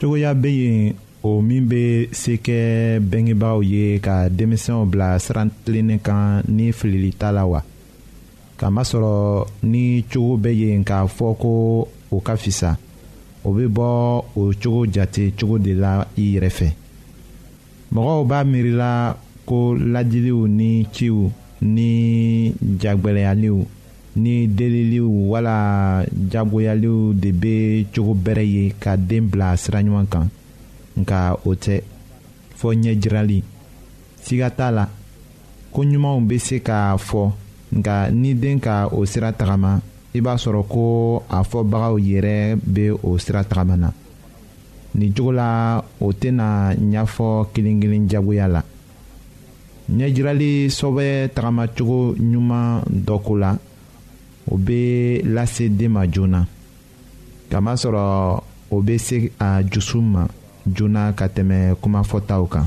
cogoya bɛ yen o min bɛ se kɛ bɛngebaaw ye ka denmisɛnw bila siran tilennen kan ni filili t'a la wa k'a masɔrɔ ni cogo bɛ yen k'a fɔ ko o ka fisa o bɛ bɔ o cogo jate cogo de la i yɛrɛ fɛ mɔgɔw b'a miirila ko lajiliw ni ciw ni jagbɛlɛyaliw ni deliliw wala jagoyaliw de bɛ cogo bɛrɛ ye ka den bila sira ɲuman kan nka o tɛ fɔ ɲɛjirali siga t'a la ko ɲumanw bɛ se ka fɔ nka ni den ka o sira tagama i b'a sɔrɔ ko a fɔbagaw yɛrɛ bɛ o sira tagama na. nin cogo la o tɛna ɲɛfɔ kelen-kelen jagoya la ɲɛjirali sɔbɛ tagamacogo ɲuman dɔ ko la o bɛ lase den ma joona kamasɔrɔ o bɛ se a dusu ma joona ka tɛmɛ kumafɔtaw kan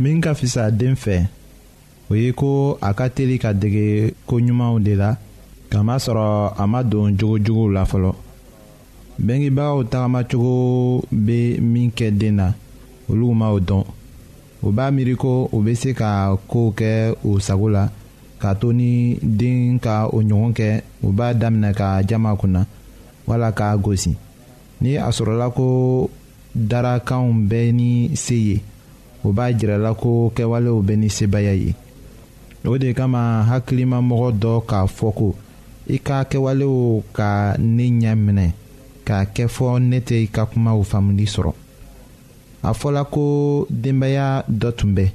min ka fisa den fɛ o ye ko a ka teli ka dege ko ɲumanw de la kamasɔrɔ a ma don jogojuguw la fɔlɔ bengebagaw tagamacogo bɛ min kɛ den na olu ma o dɔn u b'a miiri ko u bɛ se ka kow kɛ u sago la k'a to ni den ka o ɲɔgɔn kɛ u b'a daminɛ ka jama kunna wala k'a gosi ni a sɔrɔla ko darakanw bɛɛ ni se ye o b'a jirala ko kɛwalew bɛ ni sebaya ye o de kama hakilimamɔgɔ dɔ k'a fɔ ko i ka kɛwalew ka ne ɲɛ minɛ k'a kɛ fɔ ne tɛ i ka kumaw faamuli sɔrɔ a fɔla ko denbaya dɔ tun bɛ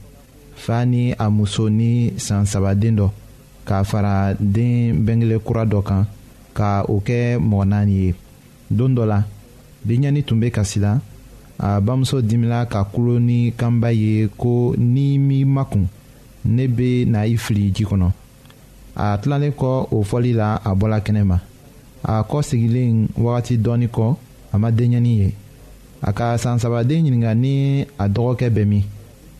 fa ni a muso ni san sabaden dɔ k'a fara den bɛnkele kura dɔ kan ka o kɛ mɔgɔ naani ye don dɔ la denyɛni tun bɛ kasi la a bamuso dimina ka kulo ni kanba ye ko ni m'i makun ne bɛ na i fili ji kɔnɔ a tilalen kɔ o fɔli la a bɔla kɛnɛ ma a kɔ sigilen wagati dɔɔni kɔ a ma denyɛni ye a ka san sabaden ɲininka ni a dɔgɔkɛ bɛ min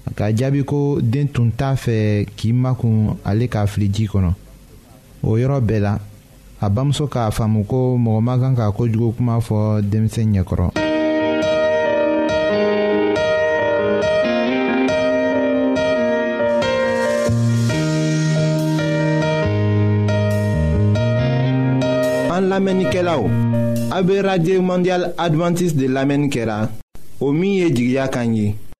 a ka jaabi ko den tun t'a fɛ k'i makun ale k'a fili ji kɔnɔ o yɔrɔ bɛɛ la a bamuso k'a faamu ko mɔgɔ man kan ka kojugu kuma fɔ denmisɛn ɲɛkɔrɔ. an lamɛnnikɛlaw a bɛ radio mondial adventiste de lamɛnni kɛra o min ye jigiya kan ye.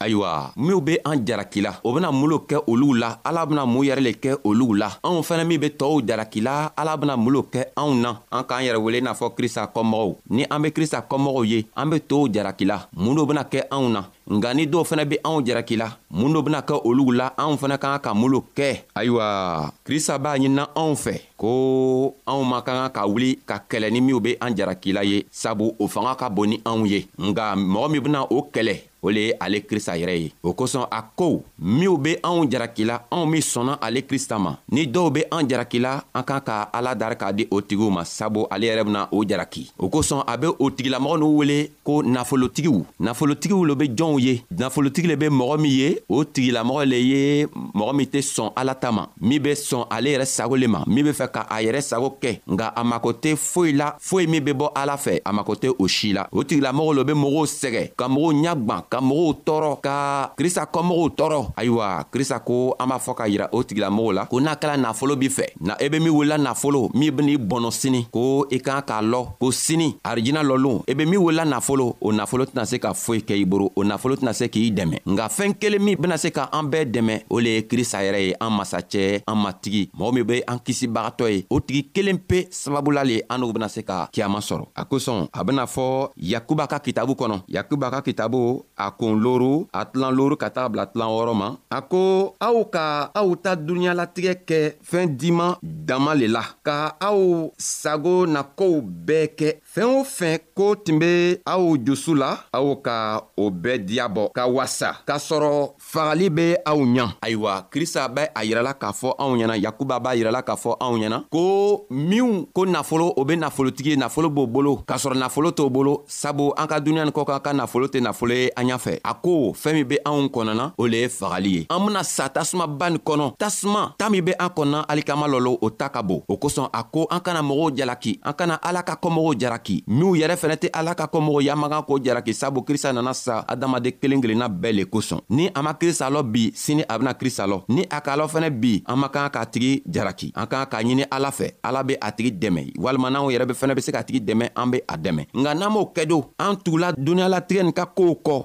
ayiwa minw be an jaraki la o bena mulo kɛ oluw la ala bena mun yɛrɛ le kɛ oluw la anw fɛnɛ min be tɔɔw jaraki la ala bena mun lo kɛ anw na an k'an yɛrɛ wele n'a fɔ krista kɔmɔgɔw ni an be krista kɔmɔgɔw ye an be tow jaraki la mun do bena kɛ anw na nka ni dɔw fɛnɛ be anw jaraki la mun do bena kɛ oluw la anw fɛnɛ ka kan ka mun lo kɛ ayiwa krista b'a ɲinina anw fɛ ko anw man ka kan ka wuli ka kɛlɛ ni minw be an jarakila ye sabu o fanga ka bon ni anw ye nga mɔgɔ min bena o kɛlɛ o le ye ale krista yɛrɛ ye o kosɔn a ko minw be anw jarakila anw min sɔnna ale krista ma ni dɔw be an jarakila an kan ka ala dari k'a di o tigiw ma sabu ale yɛrɛ bena o jaraki o kosɔn a be o tigilamɔgɔ n'u wele ko nafolotigiw nafolotigiw lo be jɔnw ye nafolotigi le be mɔgɔ min ye o tigilamɔgɔ le ye mɔgɔ min tɛ sɔn ala ta ma min be sɔn ale yɛrɛ sago le ma min be fɛ ka a yɛrɛ sago kɛ nka a mako tɛ foyi la foyi min be bɔ ala fɛ a mako tɛ o si la o tigilamɔgɔ lo be mɔgɔw sɛgɛ ka mɔgɔw ɲagwan ka mɔgɔw tɔɔrɔ ka krista kɔmɔgɔw tɔɔrɔ ayiwa krista ko an b'a fɔ ka yira o tigilamɔgɔw la ko n'a kɛla nafolo b'i fɛ na i e be min wulila nafolo min ben'i bɔnɔ sini ko i kan k'a lɔ ko sini arijina lɔlon i e be min wulila nafolo o nafolo tɛna se ka foyi kɛ i boro o nafolo tɛna se k'i dɛmɛ nka fɛɛn kelen min bena se ka an bɛɛ dɛmɛ o le ye krista yɛrɛ ye an masacɛ an matigi mɔgɔ min be an kisibagatɔ ye o tigi kelen pe sababula le an n'u bena se ka kiyama sɔrɔ a kosɔn a bena fɔ yakuba ka kitabu kɔnɔ yakuba ka kitabu a kon loru a tilan loru ka taga bila tilan wɔɔrɔ ma a ko aw ka aw ta duniɲalatigɛ kɛ fɛɛn diman dama le la ka aw sago na kow bɛɛ kɛ fɛɛn o fɛn ko tun be aw jusu la aw ka o bɛɛ diyabɔ ka wasa k'a sɔrɔ fagali bɛ aw ɲa ayiwa krista bɛ a yirala k'a fɔ anw ɲɛna yakuba b'a yirala k'a fɔ anw ɲɛna ko minw ko nafolo o be nafolotigi ye nafolo b'o bolo k'a sɔrɔ nafolo t'o bolo sabu an ka duniɲa ni kɔkan ka nafolo tɛ nafolo ye an ɲa fɛ a ko fɛɛn min be anw kɔnɔna o le ye fagali ye an bena sa tasumaba nin kɔnɔ tasuma ta min be an kɔnɔna alikama lɔlo o ta ka bon o kosɔn a ko an kana mɔgɔw jalaki an kana ala ka kɔmɔgɔw jaraki ki minw yɛrɛ fɛnɛ tɛ ala ka kɔmɔgɔ yamagan ko jaraki sabu krista nana sa adamaden kelen kelenna bɛɛ le kosɔn ni a ma krista lɔ bi sini a bena krista lɔ ni a k'a lɔ fɛnɛ bi an ma kan k'a tigi jaraki an kan k'a ɲini ala fɛ ala be a tigi dɛmɛ walima n'anw yɛrɛ be fɛnɛ be se k'a tigi dɛmɛ an be a dɛmɛ nka n'an b'o kɛdo an tugula duniɲalatigɛ nin ka koow kɔ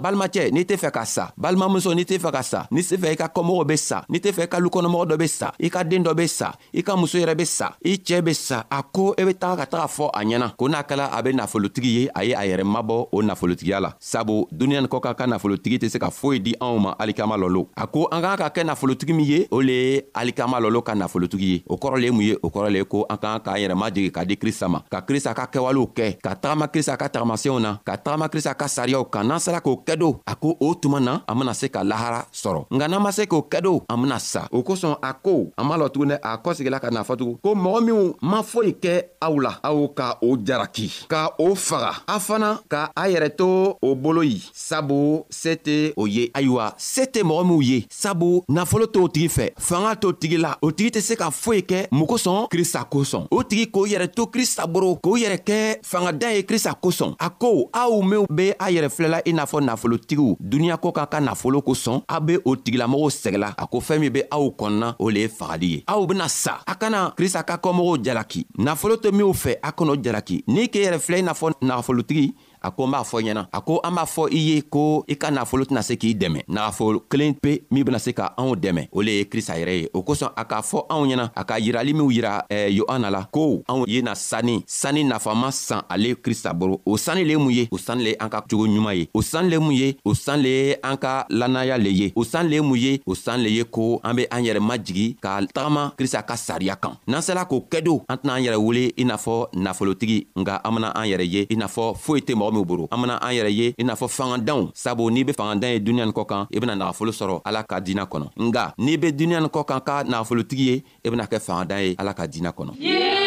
balimacɛ n'i tɛ fɛ ka sa balimamuso n'i tɛ fɛ ka sa n'i tɛ fɛ i ka kɔmɔgɔw bɛ sa n'i tɛ fɛ i ka lukɔnɔmɔgɔ dɔ bɛ sa i ka den dɔ bɛ sa i ka muso yɛrɛ bɛ sa i cɛɛ bɛ sa a ko i e bɛ taga ka taga fɔ a ɲɛna ko n'a kɛla a bɛ nafolotigi ye a ye a yɛrɛ mabɔ o nafolotigiya la sabu duniɲa ni kɔkan ka nafolotigi tɛ se ka foyi di anw ma alikama lɔlo a ko an k'an ka kɛ nafolotigi min ye o le ye alikama lɔlo ka nafolotigi ye o kɔrɔ le ye mun ye o kɔrɔ le ye ko an k'an k'an yɛrɛ majigi ka di krista ma ka krista ka kɛwalew kɛ ka tagama krista ka tagamasenw na ka a tagama krista ka sariyaw kan n'an sera k'o kɛ don a ko o tuma na an bena se ka lahara sɔrɔ nka n'an ma se k'o kɛ don an bena sa o kosɔn a ko an b'a lɔ tuguni a kɔsegila ka n'a fɔtugun ko mɔgɔ minw ma foyi kɛ aw la aw ka o jaraki ka o faga a fana ka a yɛrɛ to o bolo ye sabu se tɛ o ye ayiwa se tɛ mɔgɔ minw ye sabu nafolo t'o tigi fɛ fanga t'o tigi la o tigi tɛ se ka foyi kɛ mun kosɔn krista kosɔn o tigi k'o yɛrɛ to krista boro k'o yɛrɛ kɛ fangadan ye krista kosɔn a ko aw minw be a yɛrɛ filɛla i n'a fɔ nafolotigiw duniɲa ko ka ka nafolo kosɔn a be o tigilamɔgɔw sɛgɛla a ko fɛɛn min be aw kɔnɔna o le ye fagali ye aw bena sa a kana krista ka kɔmɔgɔw jalaki nafolo to minw fɛ a kan'o jalaki n'i k'e yɛrɛ filɛ i n'a fɔ nafolotigi a ko n b'a fɔ ɲɛna a ko an b'a fɔ i ye ko i ka nafolo tɛna se k'i dɛmɛ nafolo kelen pe min bena se ka anw dɛmɛ o le ye krista yɛrɛ ye o kosɔn a k'a fɔ anw ɲɛna a ka yirali minw yira eh, yohana la ko anw ye na sanni sanni nafama san ale krista boro o sanni le ye mun ye o sanni le ye an ka cogo ɲuman ye o sanni le mun ye o sanni le ye an ka lannaya le ye o sanni le ye mun ye o sanni le ye ko an be an yɛrɛ majigi ka tagama krista ka sariya kan n'an sela k'o kɛ don an tɛna an yɛrɛ wele i n'a fɔ nafolotigi nka an bena an yɛrɛ ye i n'a fɔ foyi tɛ mɔgɔ min boro an bena an yɛrɛ ye i n'a fɔ fangadanw sabu n'i be fangadan ye duniɲa ni kɔ kan i bena nagafolo sɔrɔ ala ka diina kɔnɔ nga n'i be duniɲa ni kɔ kan ka nafolotigi ye i bena kɛ fangadan ye ala ka diina kɔnɔ yeah!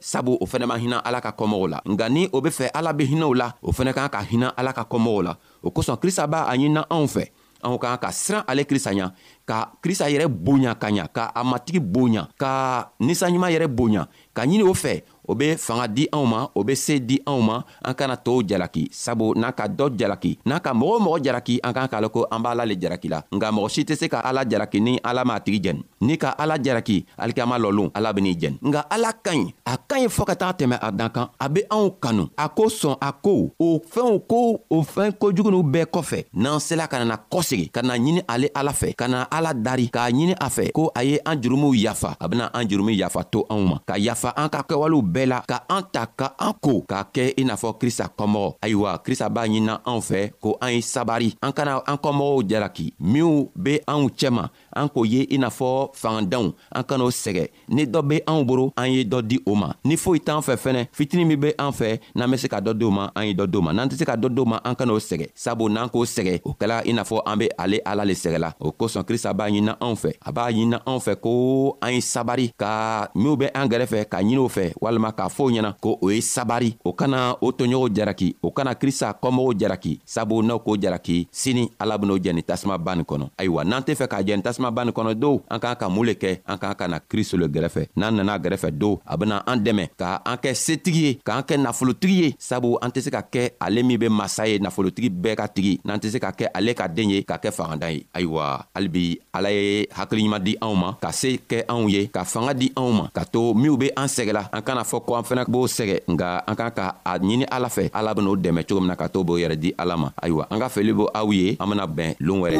sabu o fɛnɛ ma hinɛ ala ka kɔmɔgɔw la nka ni o be fɛ ala be hinɛw la o fɛnɛ kan ka hinɛ ala ka kɔmɔgɔw la o kosɔn krista b'a a ɲinina anw fɛ anw kan ka siran ale krista ɲa ka krista yɛrɛ bonya ka ɲa ka a matigi bonya ka ninsanɲuman yɛrɛ bonya ka ɲini o fɛ o be fanga di anw ma o be see di anw ma an kana tow jalaki sabu n'a ka dɔ jalaki n'a ka mɔgɔ mɔgɔ jalaki an kan k'a lɔn ko an b'ala le jalaki la nka mɔgɔ si tɛ se ka ala jalaki ni ala m'a tigi jɛni ni ka ala jalaki alikiyama lɔlon ala ben'i jɛni nka ala ka ɲi a ka ɲi fɔɔ ka taga tɛmɛ a dan kan a be anw kanu a ko sɔn a ko o fɛnw ko o fɛn kojugunu bɛɛ kɔfɛ n'an sela ka nana kɔsegi ka na ɲini ale ala fɛ ka na ala dari k'a ɲini a fɛ ko a ye an jurumuw yafa a bena an jurumu yafa to anw ma ka yafa an ka kɛwalew bɛɛ la ka an ta ka an ko k'a kɛ i n'a fɔ krista kɔmɔgɔ ayiwa krista b'a ɲinina anw fɛ ko an ye sabari an kana an kɔmɔgɔw jalaki minw be anw cɛma an k'o ye i n'a fɔ fangadanw an kan'o sɛgɛ ni dɔ be anw boro an ye dɔ di o ma ni foyi t'an fɛ fɛnɛ fitini min be an fɛ n'an be se ka dɔ di o ma an ye dɔ di o ma n'an tɛ se ka dɔ di o ma an kan'o sɛgɛ sabu n'an k'o sɛgɛ o kɛla i n'a fɔ an be ale ala le sɛgɛla o kosɔn krista b'a ɲinina anw fɛ a b'a ɲinina anw fɛ ko an ye sabari ka minw be an gɛrɛfɛ ka ɲini o fɛ walima k'a fɔo ɲɛna ko o ye sabari o kana o toɲɔgɔnw jaraki o kana krista kɔmɔgɔw jaraki sabu n'aw k'o jaraki sini ala ben'o jɛni tasuma ban nin kɔnɔ ayiwa n'an tɛ fɛ k'a jɛni tasuma ban nin kɔnɔ don an k'an ka mun le kɛ an k'an ka na kristo le gɛrɛfɛ n'an nana gɛrɛfɛ don a bena an dɛmɛ ka an kɛ setigi ye k'an kɛ nafolotigi ye sabu an tɛ se ka kɛ ale min bɛ masa ye nafolotigi bɛɛ ka tigi n'an tɛ se ka kɛ ale ka den ye ka kɛ fangadan ye ayiwa halibi ala ye hakili ɲuman di anw ma ka se kɛ anw ye ka fanga di anw ma ka to minw bɛ an sɛgɛla an kana fɔ ko an fana b'o sɛgɛ nka an kan ka a ɲini ala fɛ ala ben'o dɛmɛ cogo min na ka to b'o yɛrɛ di ala ma ayiwa an ka feli bo aw ye an bena bɛn loon wɛrɛ